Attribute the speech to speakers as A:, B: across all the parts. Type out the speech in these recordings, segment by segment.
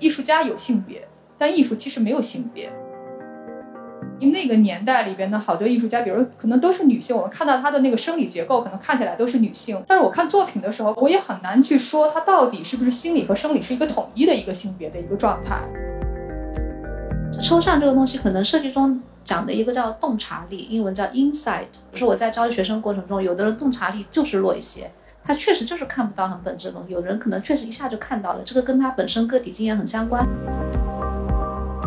A: 艺术家有性别，但艺术其实没有性别。因为那个年代里边的好多艺术家，比如可能都是女性，我们看到她的那个生理结构，可能看起来都是女性。但是我看作品的时候，我也很难去说她到底是不是心理和生理是一个统一的一个性别的一个状态。
B: 抽象这个东西，可能设计中讲的一个叫洞察力，英文叫 insight。就是我在教学生过程中，有的人洞察力就是弱一些，他确实就是看不到很本质的东西；有人可能确实一下就看到了，这个跟他本身个体经验很相关。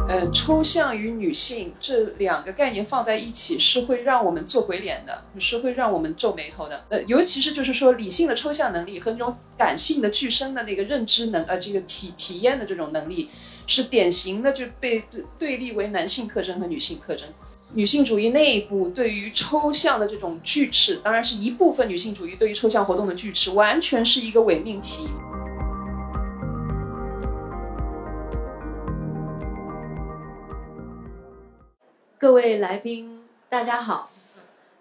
C: 嗯，抽象与女性这两个概念放在一起，是会让我们做鬼脸的，是会让我们皱眉头的。呃，尤其是就是说，理性的抽象能力和那种感性的具身的那个认知能，呃，这个体体验的这种能力，是典型的就被对立为男性特征和女性特征。女性主义内部对于抽象的这种拒斥，当然是一部分女性主义对于抽象活动的拒斥，完全是一个伪命题。
D: 各位来宾，大家好，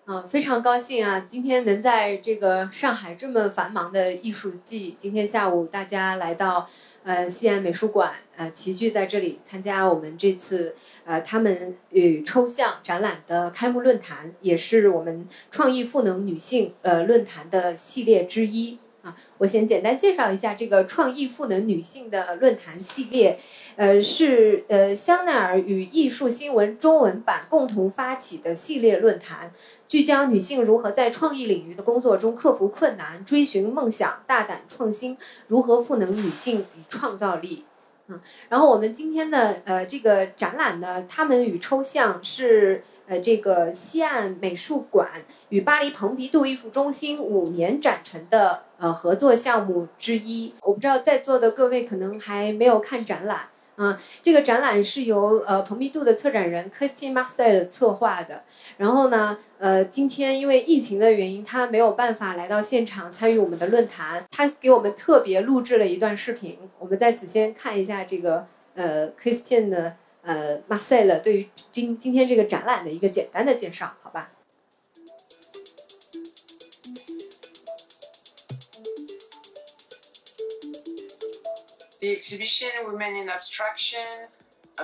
D: 嗯，非常高兴啊，今天能在这个上海这么繁忙的艺术季，今天下午大家来到呃西安美术馆，呃齐聚在这里参加我们这次呃他们与抽象展览的开幕论坛，也是我们创意赋能女性呃论坛的系列之一。啊。我先简单介绍一下这个创意赋能女性的论坛系列。呃，是呃香奈儿与艺术新闻中文版共同发起的系列论坛，聚焦女性如何在创意领域的工作中克服困难、追寻梦想、大胆创新，如何赋能女性与创造力。嗯，然后我们今天的呃这个展览呢，他们与抽象是呃这个西岸美术馆与巴黎蓬皮杜艺术中心五年展成的呃合作项目之一。我不知道在座的各位可能还没有看展览。嗯，这个展览是由呃蓬皮杜的策展人 Christine Marcel 策划的。然后呢，呃，今天因为疫情的原因，他没有办法来到现场参与我们的论坛。他给我们特别录制了一段视频，我们在此先看一下这个呃 Christine 的呃 Marcel 对于今今天这个展览的一个简单的介绍，好吧
E: ？The exhibition Women in Abstraction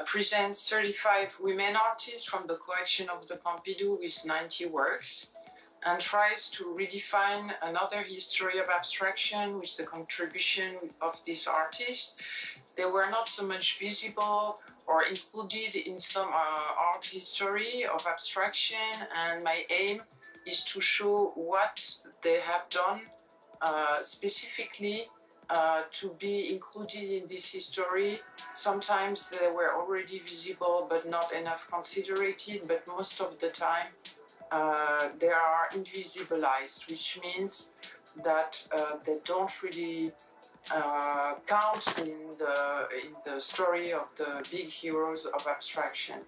E: presents 35 women artists from the collection of the Pompidou with 90 works and tries to redefine another history of abstraction with the contribution of these artists. They were not so much visible or included in some uh, art history of abstraction and my aim is to show what they have done uh, specifically uh, to be included in this history. Sometimes they were already visible but not enough considered, but most of the time uh, they are invisibilized, which means that uh, they don't really uh, count in the, in the story of the big heroes of abstraction.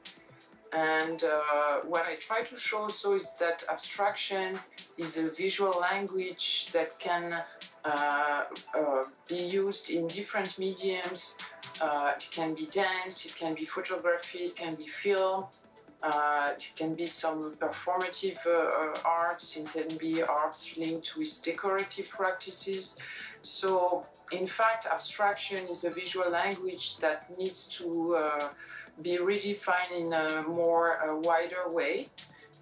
E: And uh, what I try to show also is that abstraction is a visual language that can be used in different mediums. Uh, it can be dance, it can be photography, it can be film, uh, it can be some performative uh, arts, it can be arts linked with decorative practices. So, in fact, abstraction is a visual language that needs to uh, be redefined in a more wider way.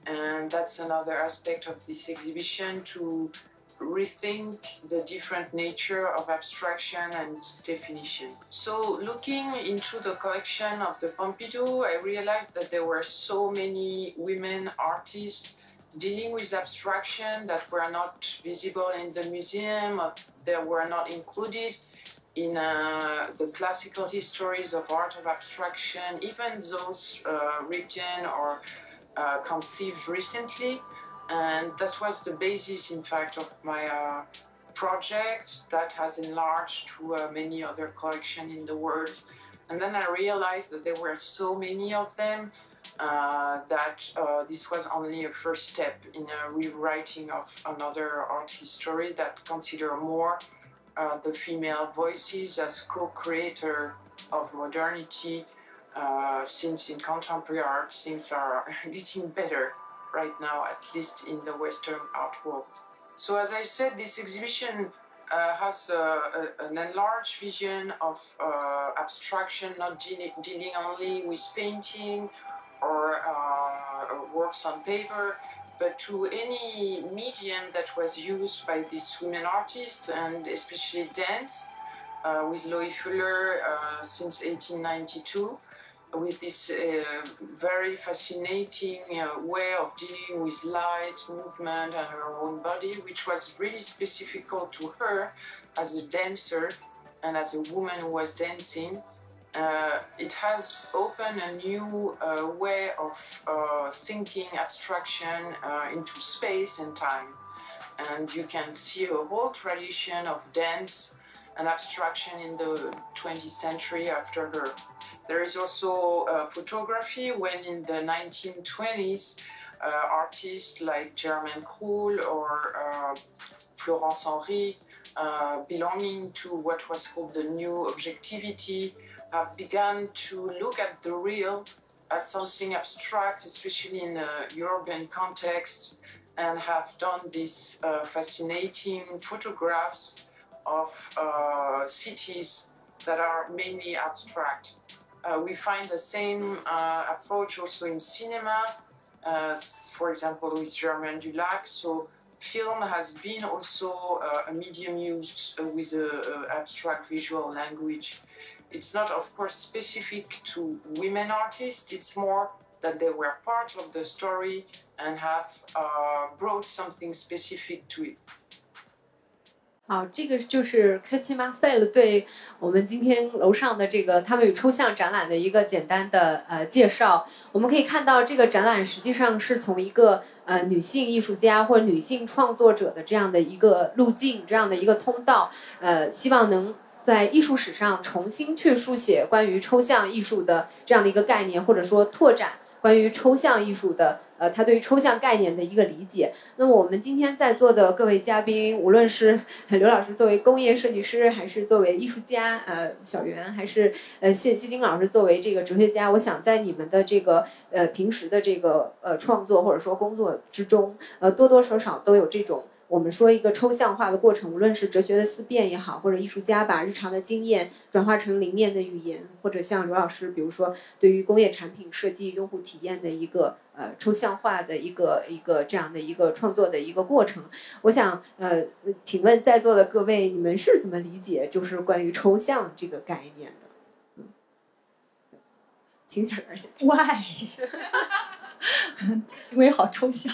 E: And that's another aspect of this exhibition to rethink the different nature of abstraction and its definition. So looking into the collection of the Pompidou, I realized that there were so many women artists dealing with abstraction that were not visible in the museum, that were not included in uh, the classical histories of art of abstraction, even those uh, written or uh, conceived recently and that was the basis, in fact, of my uh, project that has enlarged to uh, many other collections in the world. And then I realized that there were so many of them uh, that uh, this was only a first step in a rewriting of another art history that consider more uh, the female voices as co-creator of modernity uh, since in contemporary art things are getting better right now, at least in the Western art world. So as I said, this exhibition uh, has a, a, an enlarged vision of uh, abstraction, not de- dealing only with painting or uh, works on paper, but to any medium that was used by these women artists, and especially dance, uh, with Loie Fuller uh, since 1892 with this uh, very fascinating uh, way of dealing with light, movement, and her own body, which was really specific to her as a dancer and as a woman who was dancing. Uh, it has opened a new uh, way of uh, thinking abstraction uh, into space and time. And you can see a whole tradition of dance and abstraction in the 20th century after her. There is also uh, photography when in the 1920s uh, artists like Germaine Krull or uh, Florence Henry, uh, belonging to what was called the new objectivity, have begun to look at the real as something abstract, especially in a urban context, and have done these uh, fascinating photographs of uh, cities that are mainly abstract. Uh, we find the same uh, approach also in cinema, uh, for example, with Germain Dulac. So, film has been also uh, a medium used with a, a abstract visual language. It's not, of course, specific to women artists. It's more that they were part of the story and have uh, brought something specific to it.
D: 好，这个就是科奇马塞勒对我们今天楼上的这个他们与抽象展览的一个简单的呃介绍。我们可以看到，这个展览实际上是从一个呃女性艺术家或者女性创作者的这样的一个路径、这样的一个通道，呃，希望能在艺术史上重新去书写关于抽象艺术的这样的一个概念，或者说拓展关于抽象艺术的。呃，他对于抽象概念的一个理解。那么我们今天在座的各位嘉宾，无论是刘老师作为工业设计师，还是作为艺术家，呃，小袁，还是呃谢谢金老师作为这个哲学家，我想在你们的这个呃平时的这个呃创作或者说工作之中，呃多多少少都有这种。我们说一个抽象化的过程，无论是哲学的思辨也好，或者艺术家把日常的经验转化成灵念的语言，或者像刘老师，比如说对于工业产品设计、用户体验的一个呃抽象化的一个一个这样的一个创作的一个过程。我想呃，请问在座的各位，你们是怎么理解就是关于抽象这个概念的？嗯，请小袁先。
A: Why？行为好抽象。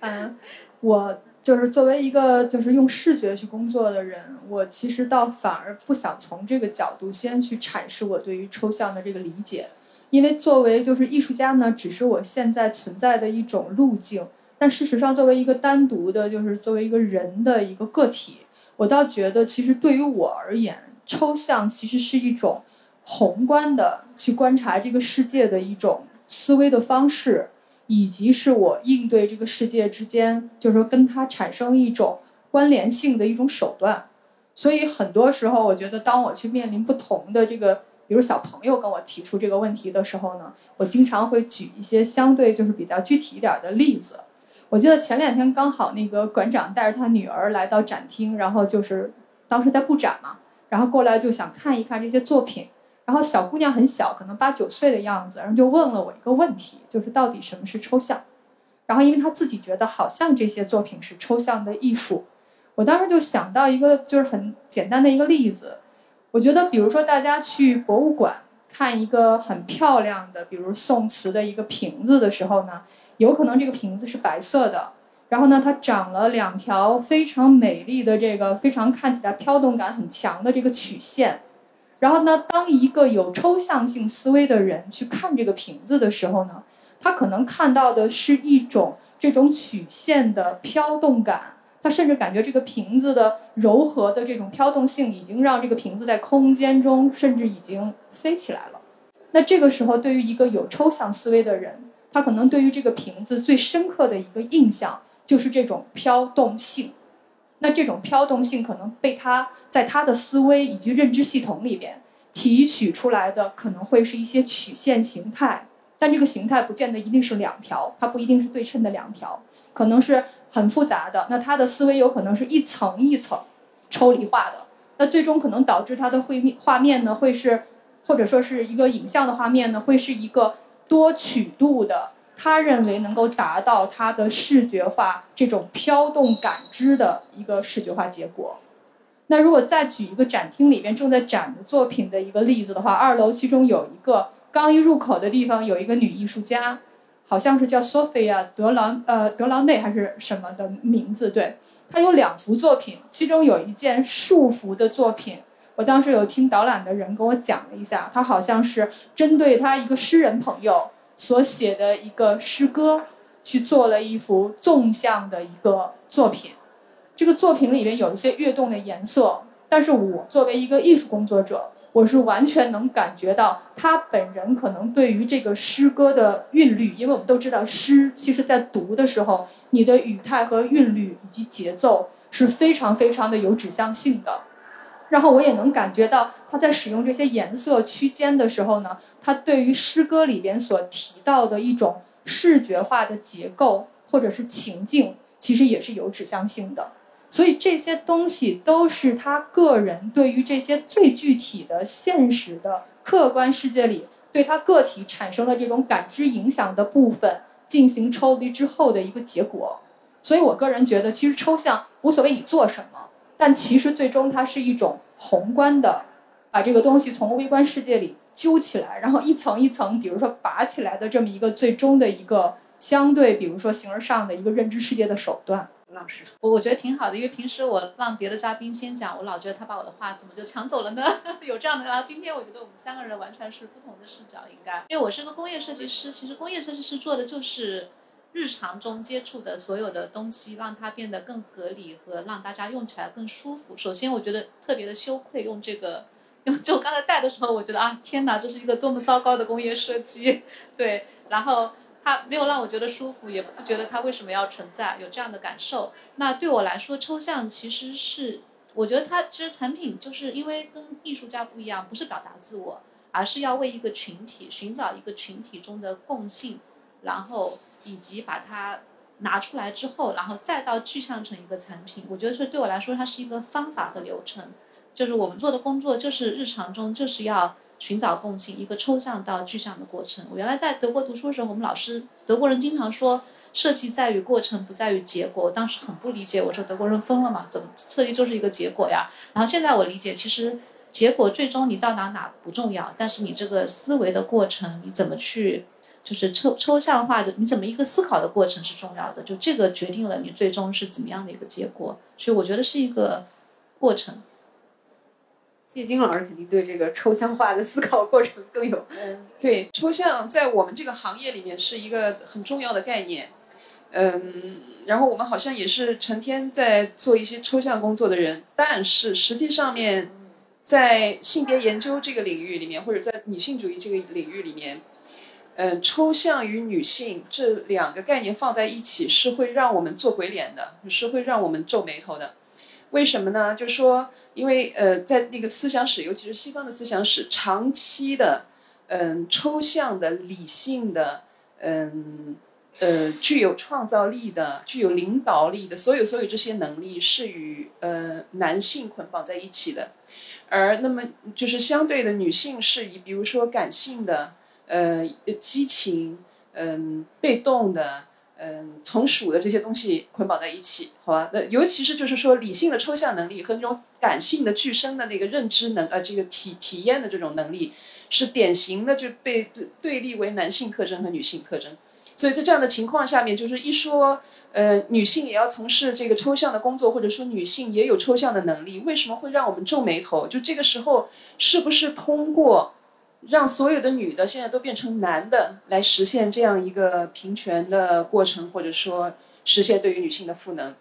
A: 嗯，我就是作为一个就是用视觉去工作的人，我其实倒反而不想从这个角度先去阐释我对于抽象的这个理解，因为作为就是艺术家呢，只是我现在存在的一种路径。但事实上，作为一个单独的，就是作为一个人的一个个体，我倒觉得，其实对于我而言，抽象其实是一种宏观的去观察这个世界的一种思维的方式，以及是我应对这个世界之间，就是说跟它产生一种关联性的一种手段。所以很多时候，我觉得当我去面临不同的这个，比如小朋友跟我提出这个问题的时候呢，我经常会举一些相对就是比较具体一点的例子。我记得前两天刚好那个馆长带着他女儿来到展厅，然后就是当时在布展嘛，然后过来就想看一看这些作品。然后小姑娘很小，可能八九岁的样子，然后就问了我一个问题，就是到底什么是抽象？然后因为她自己觉得好像这些作品是抽象的艺术，我当时就想到一个就是很简单的一个例子，我觉得比如说大家去博物馆看一个很漂亮的，比如宋瓷的一个瓶子的时候呢，有可能这个瓶子是白色的，然后呢它长了两条非常美丽的这个非常看起来飘动感很强的这个曲线。然后呢，当一个有抽象性思维的人去看这个瓶子的时候呢，他可能看到的是一种这种曲线的飘动感，他甚至感觉这个瓶子的柔和的这种飘动性已经让这个瓶子在空间中甚至已经飞起来了。那这个时候，对于一个有抽象思维的人，他可能对于这个瓶子最深刻的一个印象就是这种飘动性。那这种飘动性可能被他在他的思维以及认知系统里边提取出来的，可能会是一些曲线形态，但这个形态不见得一定是两条，它不一定是对称的两条，可能是很复杂的。那他的思维有可能是一层一层，抽离化的。那最终可能导致他的绘面画面呢，会是或者说是一个影像的画面呢，会是一个多曲度的，他认为能够达到他的视觉化这种飘动感知的一个视觉化结果。那如果再举一个展厅里边正在展的作品的一个例子的话，二楼其中有一个刚一入口的地方有一个女艺术家，好像是叫 Sophia 德朗呃德朗内还是什么的名字？对，她有两幅作品，其中有一件束缚的作品，我当时有听导览的人跟我讲了一下，她好像是针对她一个诗人朋友所写的一个诗歌去做了一幅纵向的一个作品。这个作品里边有一些跃动的颜色，但是我作为一个艺术工作者，我是完全能感觉到他本人可能对于这个诗歌的韵律，因为我们都知道诗其实在读的时候，你的语态和韵律以及节奏是非常非常的有指向性的。然后我也能感觉到他在使用这些颜色区间的时候呢，他对于诗歌里边所提到的一种视觉化的结构或者是情境，其实也是有指向性的。所以这些东西都是他个人对于这些最具体的现实的客观世界里，对他个体产生了这种感知影响的部分进行抽离之后的一个结果。所以我个人觉得，其实抽象无所谓你做什么，但其实最终它是一种宏观的，把这个东西从微观世界里揪起来，然后一层一层，比如说拔起来的这么一个最终的一个相对，比如说形而上的一个认知世界的手段。
D: 老师，
B: 我我觉得挺好的，因为平时我让别的嘉宾先讲，我老觉得他把我的话怎么就抢走了呢？有这样的，然后今天我觉得我们三个人完全是不同的视角，应该，因为我是个工业设计师，其实工业设计师做的就是日常中接触的所有的东西，让它变得更合理和让大家用起来更舒服。首先，我觉得特别的羞愧用这个，用就刚才戴的时候，我觉得啊，天哪，这是一个多么糟糕的工业设计，对，然后。它没有让我觉得舒服，也不觉得它为什么要存在，有这样的感受。那对我来说，抽象其实是，我觉得它其实产品就是因为跟艺术家不一样，不是表达自我，而是要为一个群体寻找一个群体中的共性，然后以及把它拿出来之后，然后再到具象成一个产品。我觉得这对我来说，它是一个方法和流程，就是我们做的工作就是日常中就是要。寻找共性，一个抽象到具象的过程。我原来在德国读书的时候，我们老师德国人经常说，设计在于过程，不在于结果。我当时很不理解，我说德国人疯了吗？怎么设计就是一个结果呀？然后现在我理解，其实结果最终你到哪哪不重要，但是你这个思维的过程，你怎么去就是抽抽象化的，你怎么一个思考的过程是重要的。就这个决定了你最终是怎么样的一个结果。所以我觉得是一个过程。
D: 谢金老师肯定对这个抽象化的思考过程更有。
C: 嗯，对，抽象在我们这个行业里面是一个很重要的概念。嗯，然后我们好像也是成天在做一些抽象工作的人，但是实际上面，在性别研究这个领域里面，或者在女性主义这个领域里面，嗯，抽象与女性这两个概念放在一起是会让我们做鬼脸的，是会让我们皱眉头的。为什么呢？就是说。因为呃，在那个思想史，尤其是西方的思想史，长期的，嗯，抽象的、理性的，嗯，呃，具有创造力的、具有领导力的，所有所有这些能力是与呃男性捆绑在一起的，而那么就是相对的女性是以比如说感性的，呃，激情，嗯，被动的。嗯，从属的这些东西捆绑在一起，好吧？那尤其是就是说，理性的抽象能力和那种感性的具身的那个认知能，呃，这个体体验的这种能力，是典型的就被对立为男性特征和女性特征。所以在这样的情况下面，就是一说，呃，女性也要从事这个抽象的工作，或者说女性也有抽象的能力，为什么会让我们皱眉头？就这个时候，是不是通过？让所有的女的现在都变成男的，来实现这样一个平权的过程，或者说实现对于女性的赋能。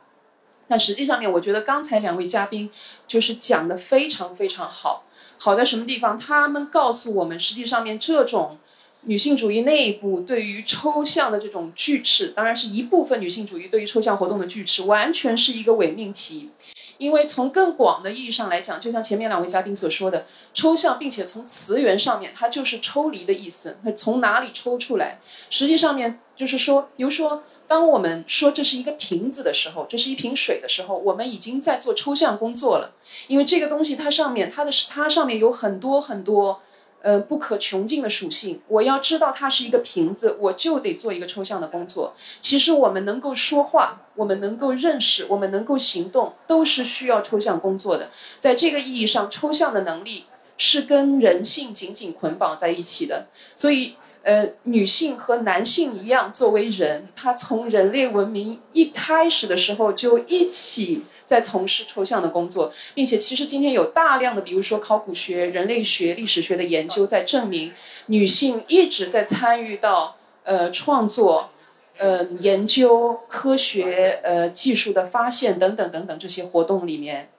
C: 但实际上面，我觉得刚才两位嘉宾就是讲的非常非常好，好在什么地方？他们告诉我们，实际上面这种女性主义内部对于抽象的这种拒斥，当然是一部分女性主义对于抽象活动的拒斥，完全是一个伪命题。因为从更广的意义上来讲，就像前面两位嘉宾所说的，抽象，并且从词源上面，它就是抽离的意思。它从哪里抽出来？实际上面就是说，比如说当我们说这是一个瓶子的时候，这是一瓶水的时候，我们已经在做抽象工作了。因为这个东西它上面它的它上面有很多很多呃不可穷尽的属性。我要知道它是一个瓶子，我就得做一个抽象的工作。其实我们能够说话，我们能够认识，我们能够行动，都是需要抽象工作的。在这个意义上，抽象的能力是跟人性紧紧捆绑在一起的。所以。呃，女性和男性一样，作为人，他从人类文明一开始的时候就一起在从事抽象的工作，并且其实今天有大量的，比如说考古学、人类学、历史学的研究在证明，女性一直在参与到呃创作、呃研究、科学、呃技术的发现等等等等这些活动里面，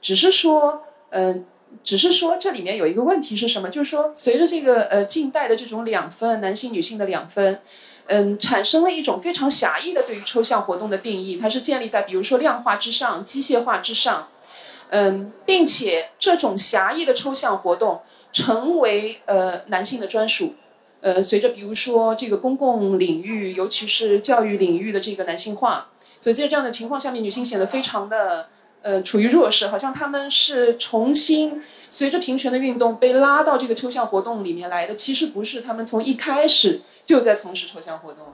C: 只是说，嗯。只是说这里面有一个问题是什么？就是说，随着这个呃近代的这种两分，男性女性的两分，嗯，产生了一种非常狭义的对于抽象活动的定义，它是建立在比如说量化之上、机械化之上，嗯，并且这种狭义的抽象活动成为呃男性的专属，呃，随着比如说这个公共领域，尤其是教育领域的这个男性化，所以在这样的情况下面，女性显得非常的。呃，处于弱势，好像他们是重新随着平权的运动被拉到这个抽象活动里面来的，其实不是，他们从一开始就在从事抽象活动。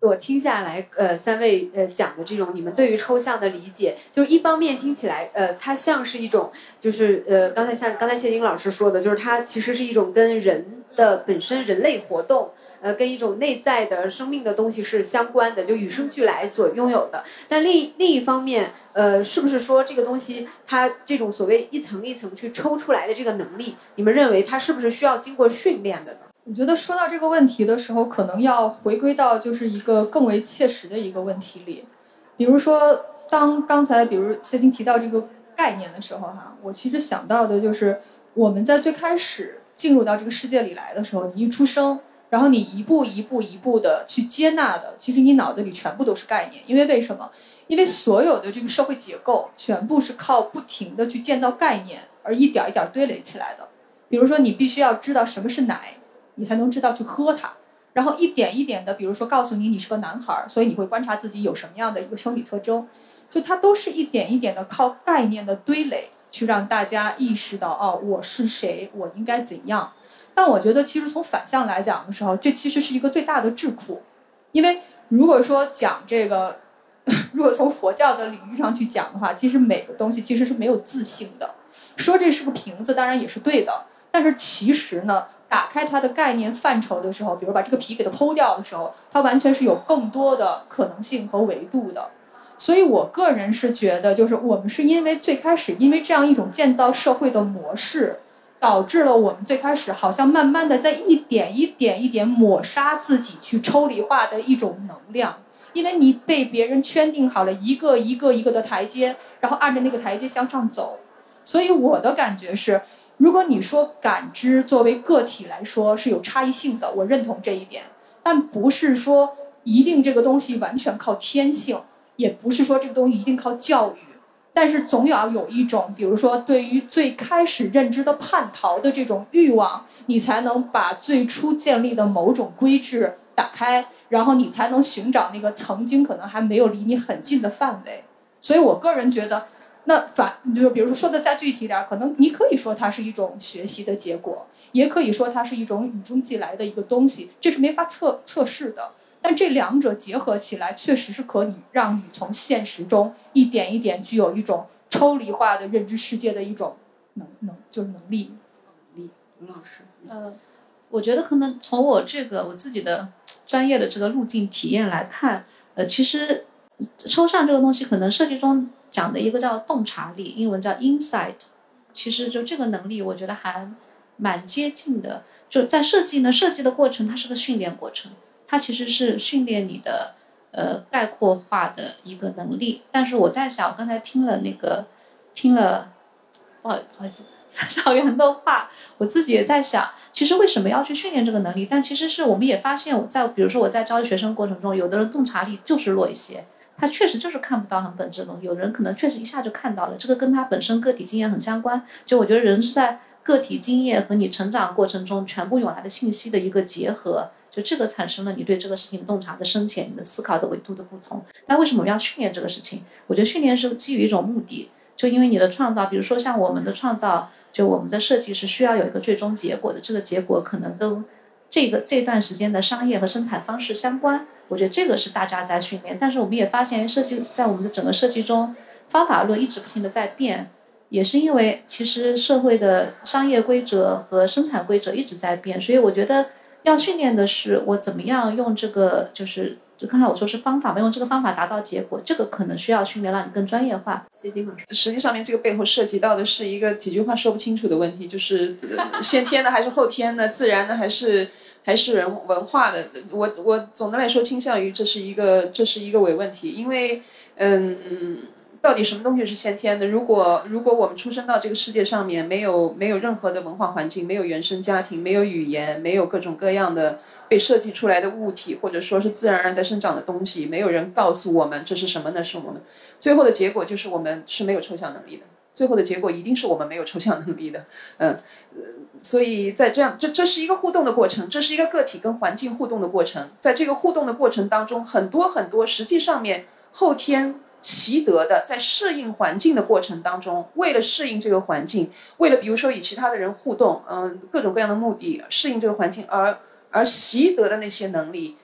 D: 我听下来，呃，三位呃讲的这种你们对于抽象的理解，就是一方面听起来，呃，它像是一种，就是呃，刚才像刚才谢金老师说的，就是它其实是一种跟人的本身人类活动。呃，跟一种内在的生命的东西是相关的，就与生俱来所拥有的。但另另一方面，呃，是不是说这个东西它这种所谓一层一层去抽出来的这个能力，你们认为它是不是需要经过训练的呢？
A: 我觉得说到这个问题的时候，可能要回归到就是一个更为切实的一个问题里。比如说，当刚才比如谢金提到这个概念的时候，哈，我其实想到的就是我们在最开始进入到这个世界里来的时候，你一出生。然后你一步一步一步的去接纳的，其实你脑子里全部都是概念，因为为什么？因为所有的这个社会结构全部是靠不停的去建造概念，而一点一点堆垒起来的。比如说，你必须要知道什么是奶，你才能知道去喝它。然后一点一点的，比如说告诉你你是个男孩，所以你会观察自己有什么样的一个生理特征，就它都是一点一点的靠概念的堆垒去让大家意识到，哦，我是谁，我应该怎样。但我觉得，其实从反向来讲的时候，这其实是一个最大的智库，因为如果说讲这个，如果从佛教的领域上去讲的话，其实每个东西其实是没有自性的。说这是个瓶子，当然也是对的，但是其实呢，打开它的概念范畴的时候，比如把这个皮给它剖掉的时候，它完全是有更多的可能性和维度的。所以我个人是觉得，就是我们是因为最开始因为这样一种建造社会的模式。导致了我们最开始好像慢慢的在一点一点一点抹杀自己去抽离化的一种能量，因为你被别人圈定好了一个一个一个的台阶，然后按着那个台阶向上走。所以我的感觉是，如果你说感知作为个体来说是有差异性的，我认同这一点，但不是说一定这个东西完全靠天性，也不是说这个东西一定靠教育。但是总要有一种，比如说对于最开始认知的叛逃的这种欲望，你才能把最初建立的某种规制打开，然后你才能寻找那个曾经可能还没有离你很近的范围。所以我个人觉得，那反就比如说说的再具体点，可能你可以说它是一种学习的结果，也可以说它是一种与中俱来的一个东西，这是没法测测试的。但这两者结合起来，确实是可以让你从现实中一点一点具有一种抽离化的认知世界的一种能能就是能力。
D: 能力，吴老师。
B: 呃，我觉得可能从我这个我自己的专业的这个路径体验来看，呃，其实抽象这个东西可能设计中讲的一个叫洞察力，英文叫 insight，其实就这个能力，我觉得还蛮接近的。就在设计呢，设计的过程它是个训练过程。它其实是训练你的，呃，概括化的一个能力。但是我在想，我刚才听了那个，听了，不好不好意思，小袁的话，我自己也在想，其实为什么要去训练这个能力？但其实是我们也发现，我在比如说我在教育学生过程中，有的人洞察力就是弱一些，他确实就是看不到很本质的东西。有人可能确实一下就看到了，这个跟他本身个体经验很相关。就我觉得人是在。个体经验和你成长过程中全部涌来的信息的一个结合，就这个产生了你对这个事情洞察的深浅，你的思考的维度的不同。那为什么我们要训练这个事情？我觉得训练是基于一种目的，就因为你的创造，比如说像我们的创造，就我们的设计是需要有一个最终结果的，这个结果可能跟这个这段时间的商业和生产方式相关。我觉得这个是大家在训练，但是我们也发现设计在我们的整个设计中，方法论一直不停的在变。也是因为其实社会的商业规则和生产规则一直在变，所以我觉得要训练的是我怎么样用这个，就是就刚才我说是方法嘛，用这个方法达到结果，这个可能需要训练，让你更专业化。
D: 谢金老师，
C: 实际上面这个背后涉及到的是一个几句话说不清楚的问题，就是先天的还是后天的，自然的还是还是人文化的。我我总的来说倾向于这是一个这是一个伪问题，因为嗯。到底什么东西是先天的？如果如果我们出生到这个世界上面，没有没有任何的文化环境，没有原生家庭，没有语言，没有各种各样的被设计出来的物体，或者说是自然而然在生长的东西，没有人告诉我们这是什么呢？是我们最后的结果就是我们是没有抽象能力的。最后的结果一定是我们没有抽象能力的。嗯，所以在这样这这是一个互动的过程，这是一个个体跟环境互动的过程。在这个互动的过程当中，很多很多实际上面后天。习得的，在适应环境的过程当中，为了适应这个环境，为了比如说与其他的人互动，嗯，各种各样的目的，适应这个环境而而习得的那些能力，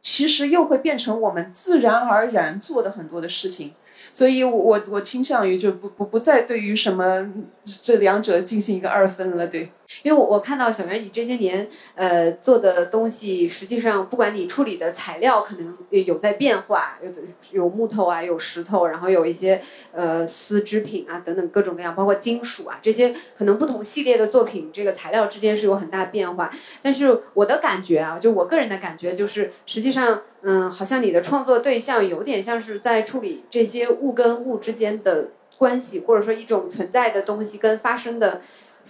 C: 其实又会变成我们自然而然做的很多的事情。所以，我我我倾向于就不不不再对于什么这两者进行一个二分了，对。
D: 因为我看到小袁你这些年呃做的东西，实际上不管你处理的材料可能有在变化，有的有木头啊，有石头，然后有一些呃丝织品啊等等各种各样，包括金属啊这些，可能不同系列的作品，这个材料之间是有很大变化。但是我的感觉啊，就我个人的感觉就是，实际上嗯，好像你的创作对象有点像是在处理这些物跟物之间的关系，或者说一种存在的东西跟发生的。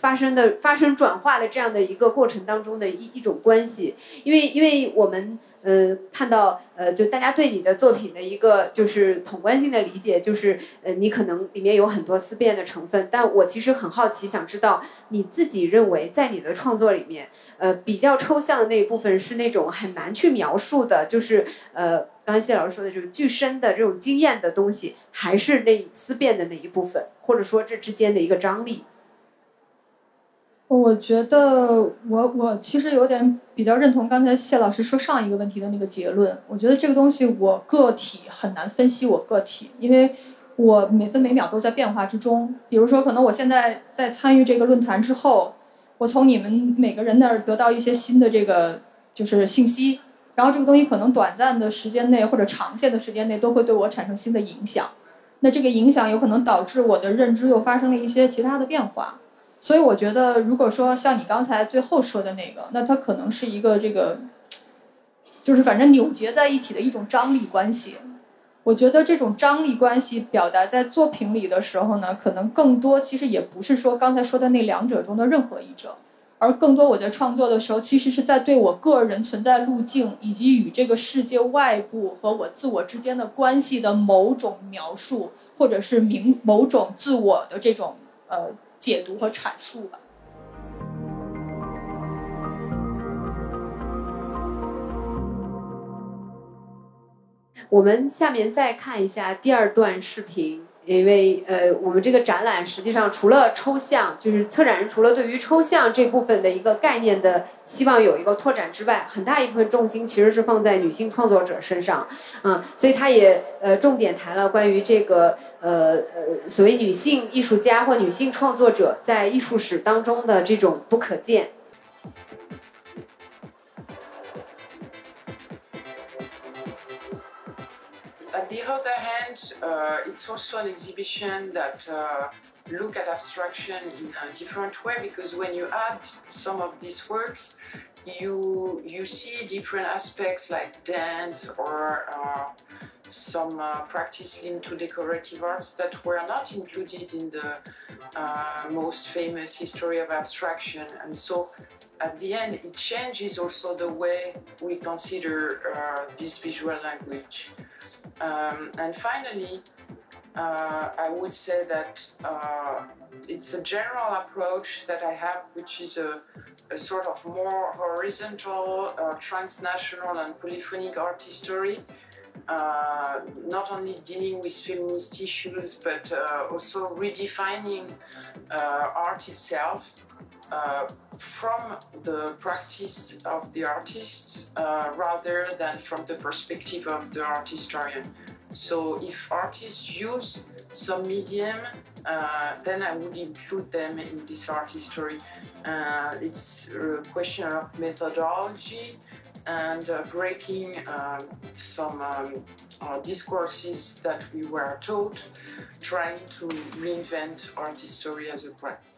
D: 发生的发生转化的这样的一个过程当中的一一种关系，因为因为我们呃看到呃就大家对你的作品的一个就是统观性的理解，就是呃你可能里面有很多思辨的成分，但我其实很好奇，想知道你自己认为在你的创作里面，呃比较抽象的那一部分是那种很难去描述的，就是呃刚才谢老师说的就是具身的这种经验的东西，还是那思辨的那一部分，或者说这之间的一个张力。
A: 我觉得我我其实有点比较认同刚才谢老师说上一个问题的那个结论。我觉得这个东西我个体很难分析我个体，因为我每分每秒都在变化之中。比如说，可能我现在在参与这个论坛之后，我从你们每个人那儿得到一些新的这个就是信息，然后这个东西可能短暂的时间内或者长线的时间内都会对我产生新的影响。那这个影响有可能导致我的认知又发生了一些其他的变化。所以我觉得，如果说像你刚才最后说的那个，那它可能是一个这个，就是反正扭结在一起的一种张力关系。我觉得这种张力关系表达在作品里的时候呢，可能更多其实也不是说刚才说的那两者中的任何一者，而更多我在创作的时候，其实是在对我个人存在路径以及与这个世界外部和我自我之间的关系的某种描述，或者是明某种自我的这种呃。解读和阐述吧。
D: 我们下面再看一下第二段视频。因为呃，我们这个展览实际上除了抽象，就是策展人除了对于抽象这部分的一个概念的希望有一个拓展之外，很大一部分重心其实是放在女性创作者身上，嗯，所以他也呃重点谈了关于这个呃呃所谓女性艺术家或女性创作者在艺术史当中的这种不可见。
E: The other hand, uh, it's also an exhibition that uh, look at abstraction in a different way because when you add some of these works, you you see different aspects like dance or uh, some uh, practice into decorative arts that were not included in the uh, most famous history of abstraction, and so at the end it changes also the way we consider uh, this visual language. Um, and finally, uh, I would say that uh, it's a general approach that I have, which is a, a sort of more horizontal, uh, transnational, and polyphonic art history. Uh, not only dealing with feminist issues, but uh, also redefining uh, art itself from the practice of the artist uh, rather than from the perspective of the art historian. So if artists use some medium, uh, then I would include them in this art history. Uh, it's a question of methodology and uh, breaking um, some um, uh, discourses that we were taught, trying to reinvent art history as a practice.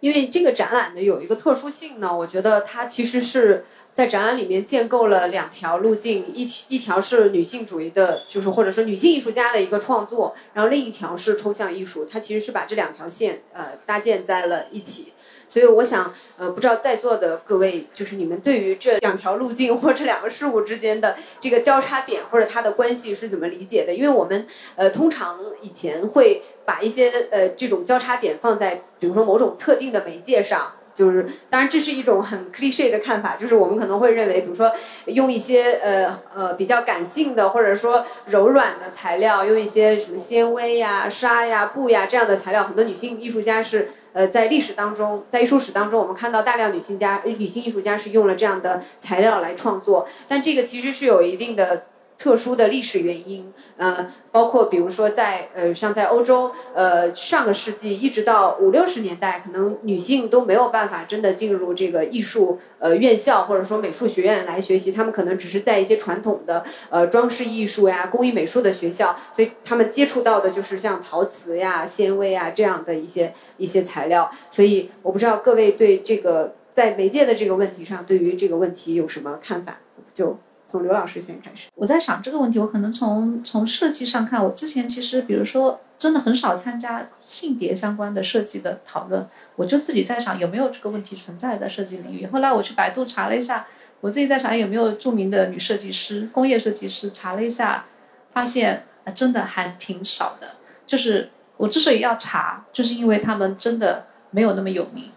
D: 因为这个展览呢有一个特殊性呢，我觉得它其实是在展览里面建构了两条路径，一一条是女性主义的，就是或者说女性艺术家的一个创作，然后另一条是抽象艺术，它其实是把这两条线呃搭建在了一起。所以我想，呃，不知道在座的各位，就是你们对于这两条路径或这两个事物之间的这个交叉点或者它的关系是怎么理解的？因为我们呃通常以前会把一些呃这种交叉点放在比如说某种特定的媒介上。就是，当然这是一种很 cliche 的看法，就是我们可能会认为，比如说用一些呃呃比较感性的或者说柔软的材料，用一些什么纤维呀、纱呀、布呀这样的材料，很多女性艺术家是呃在历史当中，在艺术史当中，我们看到大量女性家、女性艺术家是用了这样的材料来创作，但这个其实是有一定的。特殊的历史原因，呃，包括比如说在呃，像在欧洲，呃，上个世纪一直到五六十年代，可能女性都没有办法真的进入这个艺术呃院校或者说美术学院来学习，她们可能只是在一些传统的呃装饰艺术呀、工艺美术的学校，所以她们接触到的就是像陶瓷呀、纤维啊这样的一些一些材料。所以我不知道各位对这个在媒介的这个问题上，对于这个问题有什么看法？就。从刘老师先开始。
B: 我在想这个问题，我可能从从设计上看，我之前其实比如说真的很少参加性别相关的设计的讨论，我就自己在想有没有这个问题存在在设计领域。后来我去百度查了一下，我自己在想有没有著名的女设计师、工业设计师，查了一下，发现啊真的还挺少的。就是我之所以要查，就是因为他们真的没有那么有名，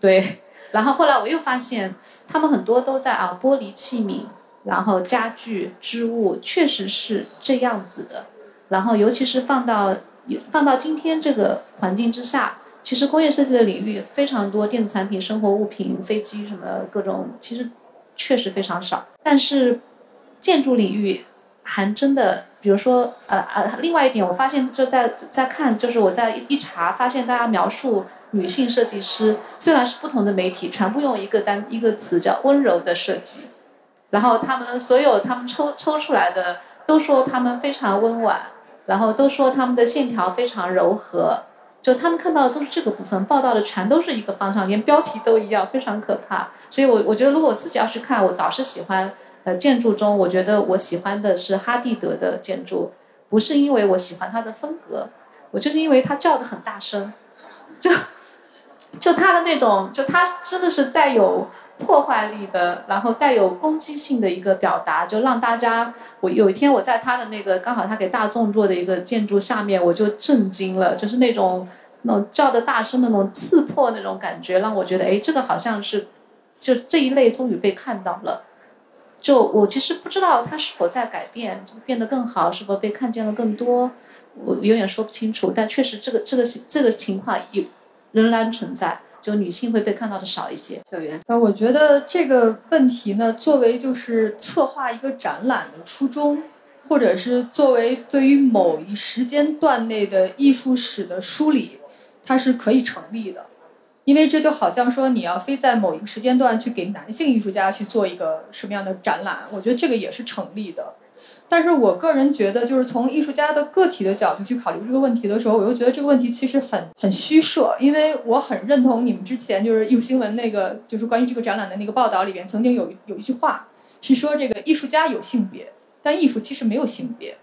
B: 对。然后后来我又发现，他们很多都在啊玻璃器皿。然后家具、织物确实是这样子的，然后尤其是放到放到今天这个环境之下，其实工业设计的领域非常多，电子产品、生活物品、飞机什么各种，其实确实非常少。但是建筑领域还真的，比如说呃呃，另外一点我发现就在在看，就是我在一查发现，大家描述女性设计师，虽然是不同的媒体，全部用一个单一个词叫温柔的设计。然后他们所有他们抽抽出来的都说他们非常温婉，然后都说他们的线条非常柔和，就他们看到的都是这个部分，报道的全都是一个方向，连标题都一样，非常可怕。所以我我觉得如果我自己要去看，我倒是喜欢呃建筑中，我觉得我喜欢的是哈蒂德的建筑，不是因为我喜欢他的风格，我就是因为他叫的很大声，就就他的那种，就他真的是带有。破坏力的，然后带有攻击性的一个表达，就让大家。我有一天我在他的那个刚好他给大众做的一个建筑下面，我就震惊了，就是那种那种叫的大声的那种刺破那种感觉，让我觉得哎，这个好像是就这一类终于被看到了。就我其实不知道它是否在改变，变得更好，是否被看见了更多，我有点说不清楚。但确实这个这个这个情况有仍然存在。就女性会被看到的少一些。
D: 小袁，
A: 呃，我觉得这个问题呢，作为就是策划一个展览的初衷，或者是作为对于某一时间段内的艺术史的梳理，它是可以成立的。因为这就好像说你要非在某一个时间段去给男性艺术家去做一个什么样的展览，我觉得这个也是成立的。但是我个人觉得，就是从艺术家的个体的角度去考虑这个问题的时候，我又觉得这个问题其实很很虚设，因为我很认同你们之前就是艺术新闻那个就是关于这个展览的那个报道里边曾经有有一句话是说这个艺术家有性别，但艺术其实没有性别。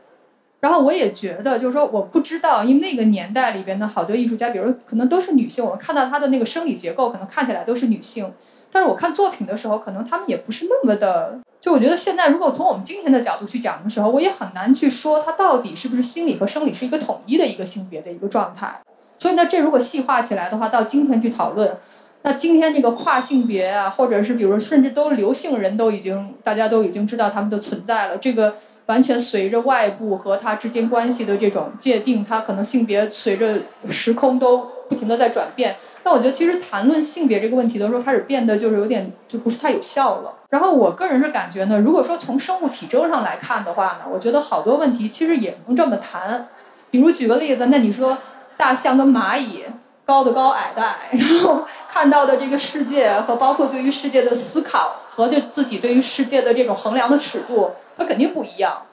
A: 然后我也觉得就是说我不知道，因为那个年代里边的好多艺术家，比如可能都是女性，我们看到她的那个生理结构可能看起来都是女性，但是我看作品的时候，可能他们也不是那么的。就我觉得现在，如果从我们今天的角度去讲的时候，我也很难去说它到底是不是心理和生理是一个统一的一个性别的一个状态。所以呢，这如果细化起来的话，到今天去讨论，那今天这个跨性别啊，或者是比如甚至都流性人都已经大家都已经知道他们的存在了，这个完全随着外部和他之间关系的这种界定，它可能性别随着时空都不停的在转变。那我觉得，其实谈论性别这个问题的时候，开始变得就是有点就不是太有效了。然后我个人是感觉呢，如果说从生物体征上来看的话呢，我觉得好多问题其实也能这么谈。比如举个例子，那你说大象跟蚂蚁，高的高，矮的矮，然后看到的这个世界和包括对于世界的思考和对自己对于世界的这种衡量的尺度，它肯定不一样。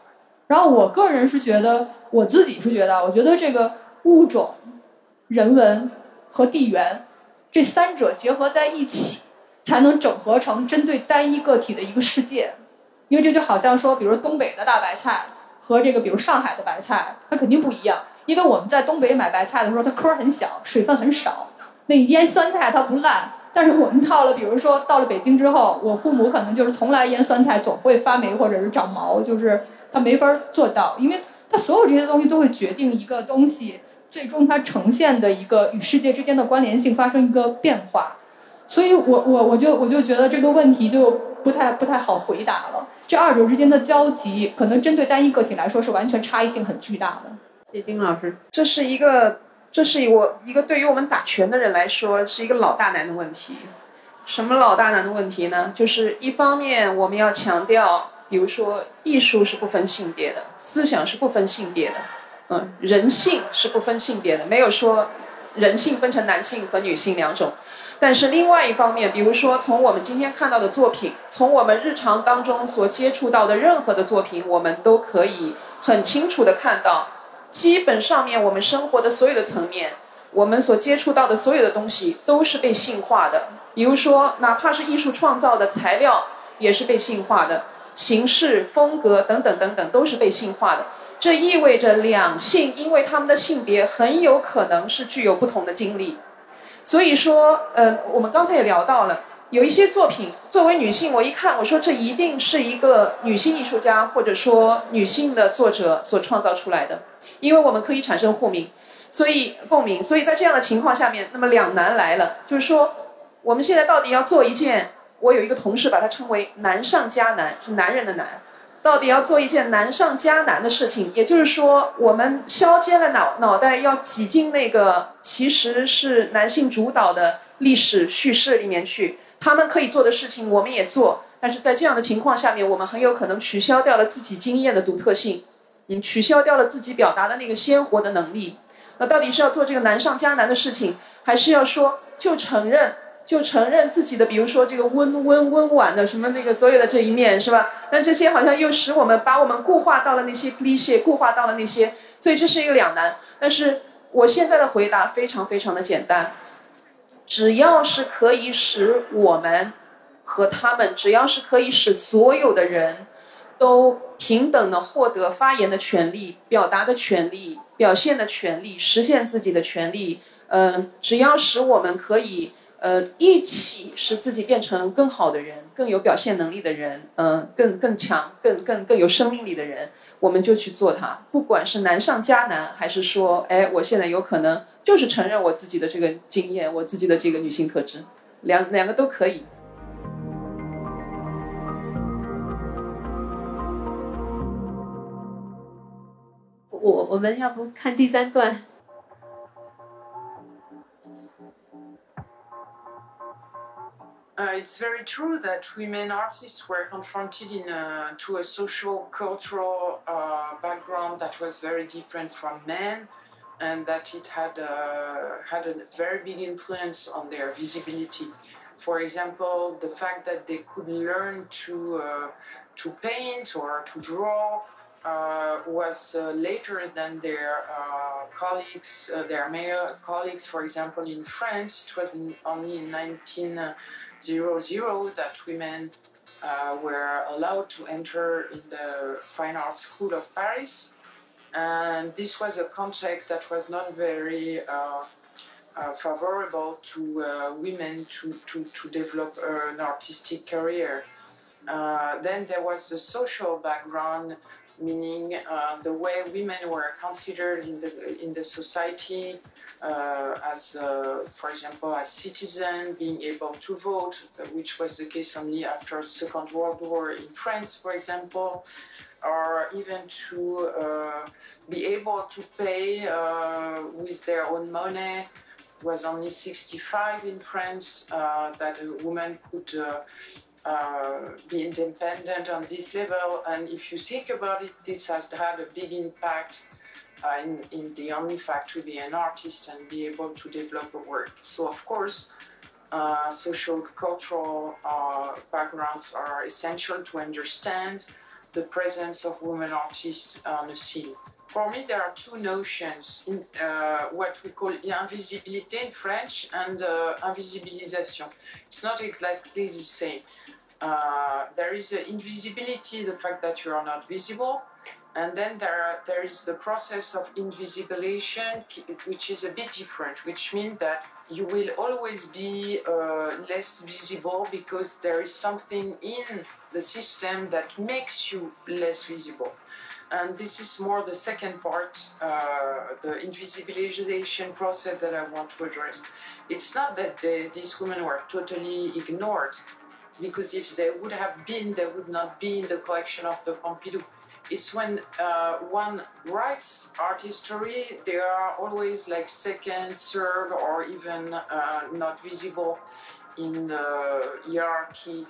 A: 然后我个人是觉得，我自己是觉得，我觉得这个物种、人文。和地缘，这三者结合在一起，才能整合成针对单一个体的一个世界。因为这就好像说，比如东北的大白菜和这个比如上海的白菜，它肯定不一样。因为我们在东北买白菜的时候，它颗很小，水分很少，那腌酸菜它不烂。但是我们到了，比如说到了北京之后，我父母可能就是从来腌酸菜总会发霉或者是长毛，就是它没法做到，因为它所有这些东西都会决定一个东西。最终，它呈现的一个与世界之间的关联性发生一个变化，所以我我我就我就觉得这个问题就不太不太好回答了。这二者之间的交集，可能针对单一个体来说是完全差异性很巨大的。
D: 谢金老师，
C: 这是一个，这是我一个对于我们打拳的人来说是一个老大难的问题。什么老大难的问题呢？就是一方面我们要强调，比如说艺术是不分性别的，思想是不分性别的。嗯，人性是不分性别的，没有说人性分成男性和女性两种。但是另外一方面，比如说从我们今天看到的作品，从我们日常当中所接触到的任何的作品，我们都可以很清楚的看到，基本上面我们生活的所有的层面，我们所接触到的所有的东西都是被性化的。比如说，哪怕是艺术创造的材料，也是被性化的，形式、风格等等等等，都是被性化的。这意味着两性，因为他们的性别很有可能是具有不同的经历，所以说，呃，我们刚才也聊到了，有一些作品作为女性，我一看，我说这一定是一个女性艺术家或者说女性的作者所创造出来的，因为我们可以产生共鸣，所以共鸣，所以在这样的情况下面，那么两难来了，就是说，我们现在到底要做一件，我有一个同事把它称为难上加难，是男人的难。到底要做一件难上加难的事情，也就是说，我们削尖了脑脑袋要挤进那个其实是男性主导的历史叙事里面去。他们可以做的事情，我们也做，但是在这样的情况下面，我们很有可能取消掉了自己经验的独特性，嗯，取消掉了自己表达的那个鲜活的能力。那到底是要做这个难上加难的事情，还是要说就承认？就承认自己的，比如说这个温温温婉的什么那个所有的这一面是吧？但这些好像又使我们把我们固化到了那些理解，固化到了那些，所以这是一个两难。但是我现在的回答非常非常的简单，只要是可以使我们和他们，只要是可以使所有的人都平等的获得发言的权利、表达的权利、表现的权利、实现自己的权利，嗯，只要使我们可以。呃，一起使自己变成更好的人，更有表现能力的人，嗯，更更强、更更更有生命力的人，我们就去做它。不管是难上加难，还是说，哎，我现在有可能就是承认我自己的这个经验，我自己的这个女性特质，两两个都可以。
D: 我我们要不看第三段
E: ？Uh, it's very true that women artists were confronted in a, to a social cultural uh, background that was very different from men, and that it had uh, had a very big influence on their visibility. For example, the fact that they could learn to uh, to paint or to draw uh, was uh, later than their uh, colleagues, uh, their male colleagues. For example, in France, it was in, only in 19 zero zero that women uh, were allowed to enter in the Fine Arts School of Paris. And this was a context that was not very uh, uh, favorable to uh, women to, to, to develop an artistic career. Uh, then there was the social background, meaning uh, the way women were considered in the in the society, uh, as uh, for example as citizens, being able to vote, which was the case only after Second World War in France, for example, or even to uh, be able to pay uh, with their own money. Was only 65 in France uh, that a woman could uh, be independent on this level. And if you think about it, this has had a big impact uh, in, in the only fact to be an artist and be able to develop a work. So, of course, uh, social cultural uh, backgrounds are essential to understand the presence of women artists on the scene. For me, there are two notions, uh, what we call invisibilité in French and uh, invisibilisation. It's not exactly the same. Uh, there is invisibility, the fact that you are not visible, and then there, are, there is the process of invisibilization, which is a bit different, which means that you will always be uh, less visible because there is something in the system that makes you less visible. And this is more the second part, uh, the invisibilization process that I want to address. It's not that they, these women were totally ignored, because if they would have been, they would not be in the collection of the Pompidou it's when uh, one writes art history, they are always like second, third, or even uh, not visible in the hierarchy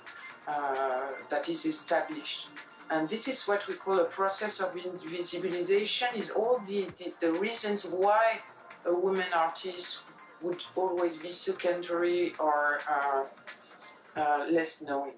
E: uh, that is established. And this is what we call a process of invisibilization, is all the, the, the reasons why a woman artist would always be secondary or uh, uh, less known.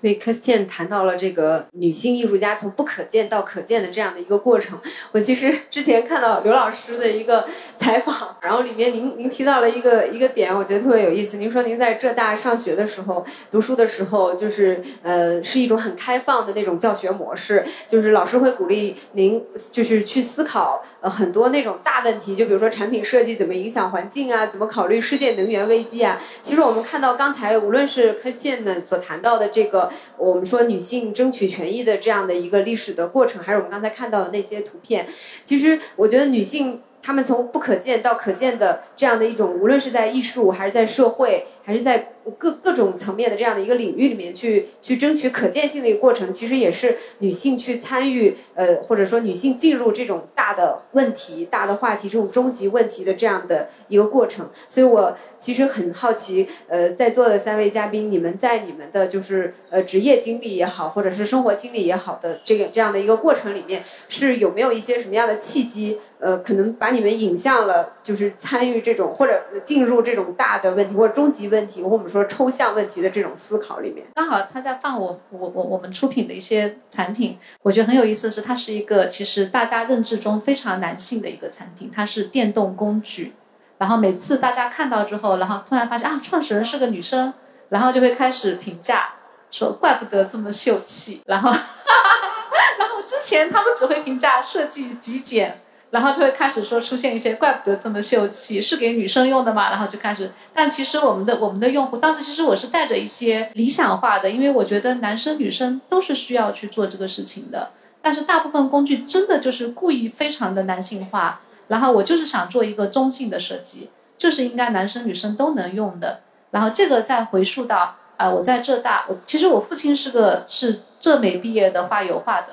D: 因为 c h r i s t i a n 谈到了这个女性艺术家从不可见到可见的这样的一个过程。我其实之前看到刘老师的一个采访，然后里面您您提到了一个一个点，我觉得特别有意思。您说您在浙大上学的时候，读书的时候，就是呃是一种很开放的那种教学模式，就是老师会鼓励您就是去思考呃很多那种大问题，就比如说产品设计怎么影响环境啊，怎么考虑世界能源危机啊。其实我们看到刚才无论是 c h r i s t i a n 呢所谈到的这这个。我们说女性争取权益的这样的一个历史的过程，还是我们刚才看到的那些图片，其实我觉得女性。她们从不可见到可见的这样的一种，无论是在艺术还是在社会，还是在各各种层面的这样的一个领域里面去去争取可见性的一个过程，其实也是女性去参与，呃，或者说女性进入这种大的问题、大的话题这种终极问题的这样的一个过程。所以我其实很好奇，呃，在座的三位嘉宾，你们在你们的就是呃职业经历也好，或者是生活经历也好的这个这样的一个过程里面，是有没有一些什么样的契机？呃，可能把你们引向了，就是参与这种或者进入这种大的问题或者终极问题，或我们说抽象问题的这种思考里面。
B: 刚好他在放我我我我们出品的一些产品，我觉得很有意思是，它是一个其实大家认知中非常男性的一个产品，它是电动工具。然后每次大家看到之后，然后突然发现啊，创始人是个女生，然后就会开始评价说，怪不得这么秀气。然后，然后之前他们只会评价设计极简。然后就会开始说出现一些怪不得这么秀气，是给女生用的嘛？然后就开始，但其实我们的我们的用户当时其实我是带着一些理想化的，因为我觉得男生女生都是需要去做这个事情的。但是大部分工具真的就是故意非常的男性化，然后我就是想做一个中性的设计，就是应该男生女生都能用的。然后这个再回溯到啊，我在浙大，我其实我父亲是个是浙美毕业的画油画的。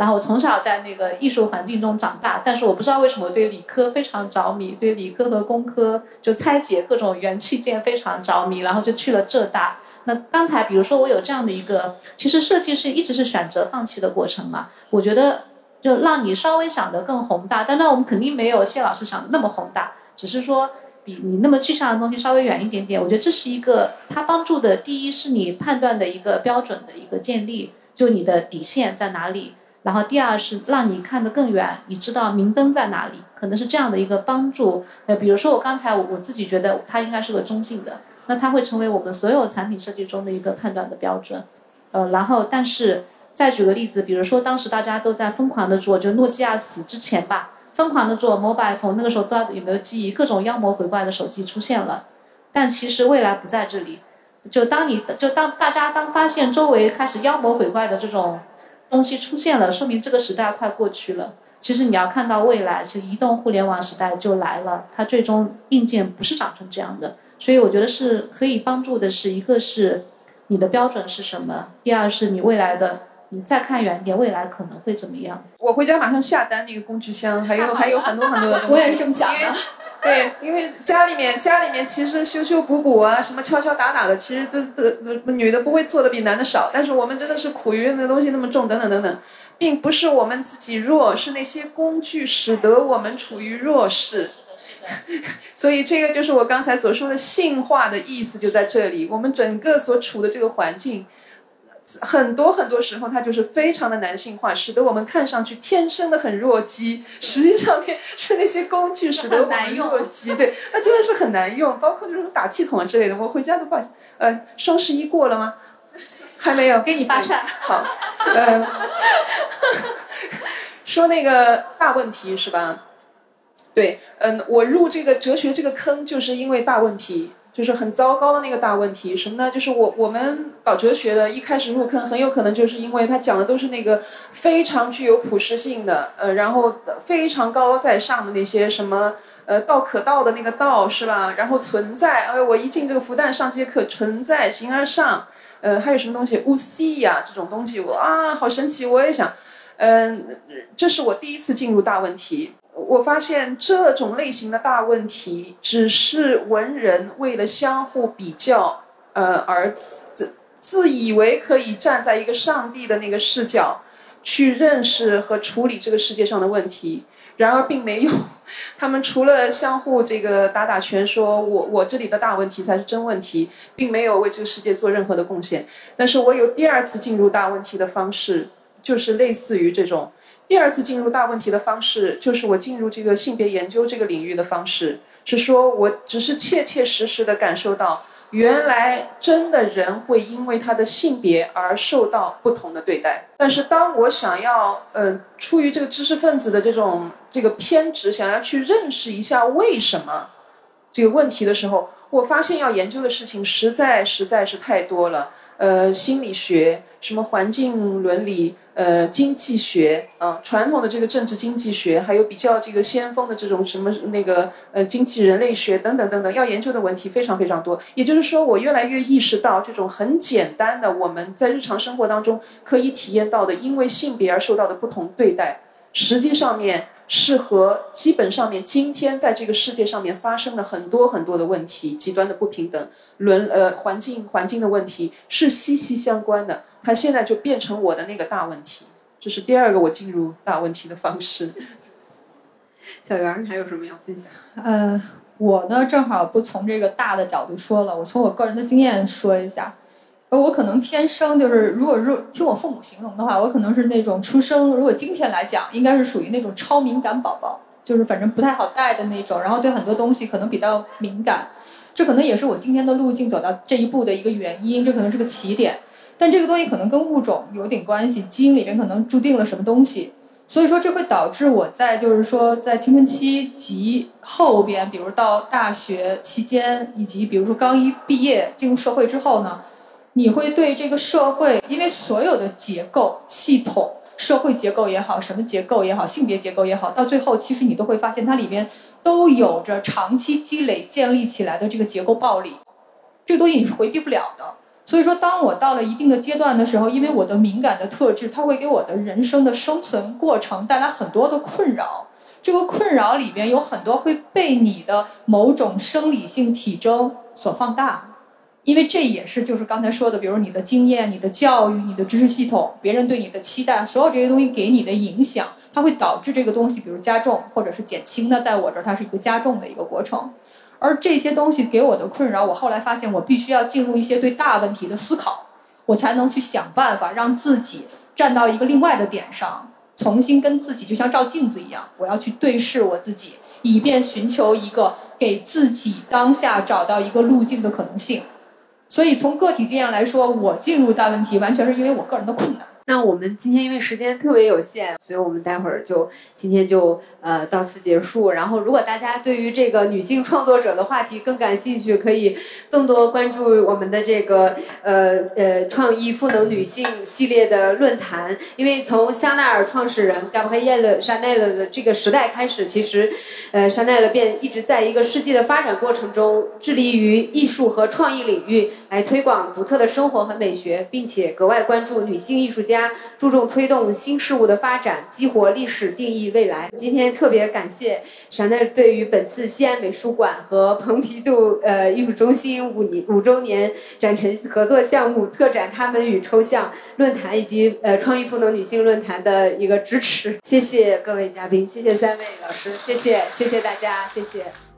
B: 然后我从小在那个艺术环境中长大，但是我不知道为什么对理科非常着迷，对理科和工科就拆解各种元器件非常着迷，然后就去了浙大。那刚才比如说我有这样的一个，其实设计是一直是选择放弃的过程嘛？我觉得就让你稍微想得更宏大，但那我们肯定没有谢老师想的那么宏大，只是说比你那么具象的东西稍微远一点点。我觉得这是一个它帮助的，第一是你判断的一个标准的一个建立，就你的底线在哪里。然后第二是让你看得更远，你知道明灯在哪里，可能是这样的一个帮助。呃，比如说我刚才我我自己觉得它应该是个中性的，那它会成为我们所有产品设计中的一个判断的标准。呃，然后但是再举个例子，比如说当时大家都在疯狂的做，就诺基亚死之前吧，疯狂的做 mobile phone，那个时候不知道有没有记忆，各种妖魔鬼怪的手机出现了，但其实未来不在这里。就当你就当大家当发现周围开始妖魔鬼怪的这种东西出现了，说明这个时代快过去了。其实你要看到未来，其实移动互联网时代就来了，它最终硬件不是长成这样的。所以我觉得是可以帮助的是一个是你的标准是什么，第二是你未来的你再看远一点，未来可能会怎么样。
C: 我回家马上下单那个工具箱，还有还有很多很多的东西。
A: 我也是这么想的。
C: 对，因为家里面家里面其实修修补补啊，什么敲敲打打的，其实都都女的不会做的比男的少。但是我们真的是苦于那个东西那么重，等等等等，并不是我们自己弱，是那些工具使得我们处于弱势。所以这个就是我刚才所说的性化的意思，就在这里。我们整个所处的这个环境。很多很多时候，它就是非常的男性化，使得我们看上去天生的很弱鸡。实际上面是那些工具使得我们弱鸡，对，那真的是很难用。包括就是打气筒啊之类的，我回家都发现，呃，双十一过了吗？还没有，
B: 给你发券。
C: 好，呃，说那个大问题是吧？对，嗯，我入这个哲学这个坑，就是因为大问题。就是很糟糕的那个大问题，什么呢？就是我我们搞哲学的，一开始入坑，很有可能就是因为他讲的都是那个非常具有普适性的，呃，然后非常高高在上的那些什么，呃，道可道的那个道是吧？然后存在，哎，我一进这个复旦上这节课，存在形而上，呃，还有什么东西乌西呀这种东西，哇，好神奇！我也想，嗯，这是我第一次进入大问题。我发现这种类型的大问题，只是文人为了相互比较，呃，而自自以为可以站在一个上帝的那个视角去认识和处理这个世界上的问题，然而并没有。他们除了相互这个打打拳，说我我这里的大问题才是真问题，并没有为这个世界做任何的贡献。但是我有第二次进入大问题的方式，就是类似于这种。第二次进入大问题的方式，就是我进入这个性别研究这个领域的方式，是说我只是切切实实的感受到，原来真的人会因为他的性别而受到不同的对待。但是当我想要，呃，出于这个知识分子的这种这个偏执，想要去认识一下为什么这个问题的时候，我发现要研究的事情实在实在是太多了。呃，心理学，什么环境伦理。呃，经济学啊，传统的这个政治经济学，还有比较这个先锋的这种什么那个呃经济人类学等等等等，要研究的问题非常非常多。也就是说，我越来越意识到，这种很简单的我们在日常生活当中可以体验到的，因为性别而受到的不同对待，实际上面是和基本上面今天在这个世界上面发生的很多很多的问题，极端的不平等、伦呃环境环境的问题是息息相关的。它现在就变成我的那个大问题，这是第二个我进入大问题的方式。
D: 小袁，你还有什么要分享？
A: 呃，我呢正好不从这个大的角度说了，我从我个人的经验说一下。呃，我可能天生就是，如果是听我父母形容的话，我可能是那种出生，如果今天来讲，应该是属于那种超敏感宝宝，就是反正不太好带的那种，然后对很多东西可能比较敏感。这可能也是我今天的路径走到这一步的一个原因，这可能是个起点。但这个东西可能跟物种有点关系，基因里面可能注定了什么东西，所以说这会导致我在就是说在青春期及后边，比如到大学期间，以及比如说刚一毕业进入社会之后呢，你会对这个社会，因为所有的结构系统，社会结构也好，什么结构也好，性别结构也好，到最后其实你都会发现它里边都有着长期积累建立起来的这个结构暴力，这个东西你是回避不了的。所以说，当我到了一定的阶段的时候，因为我的敏感的特质，它会给我的人生的生存过程带来很多的困扰。这个困扰里边有很多会被你的某种生理性体征所放大，因为这也是就是刚才说的，比如你的经验、你的教育、你的知识系统、别人对你的期待，所有这些东西给你的影响，它会导致这个东西，比如加重或者是减轻。那在我这儿，它是一个加重的一个过程。而这些东西给我的困扰，我后来发现，我必须要进入一些对大问题的思考，我才能去想办法让自己站到一个另外的点上，重新跟自己就像照镜子一样，我要去对视我自己，以便寻求一个给自己当下找到一个路径的可能性。所以从个体经验来说，我进入大问题完全是因为我个人的困难。
D: 那我们今天因为时间特别有限，所以我们待会儿就今天就呃到此结束。然后，如果大家对于这个女性创作者的话题更感兴趣，可以更多关注我们的这个呃呃创意赋能女性系列的论坛。因为从香奈儿创始人 Gabrielle Chanel 的这个时代开始，其实呃香奈儿便一直在一个世纪的发展过程中，致力于艺术和创意领域来推广独特的生活和美学，并且格外关注女性艺术家，注重推动新事物的发展，激活历史，定义未来。今天特别感谢香奈对于本次西安美术馆和蓬皮杜呃艺术中心五年五周年展陈合作项目特展《他们与抽象》论坛以及呃创意赋能女性论坛的一个支持。谢谢各位嘉宾，谢谢三位老师，谢谢谢谢大家，谢谢。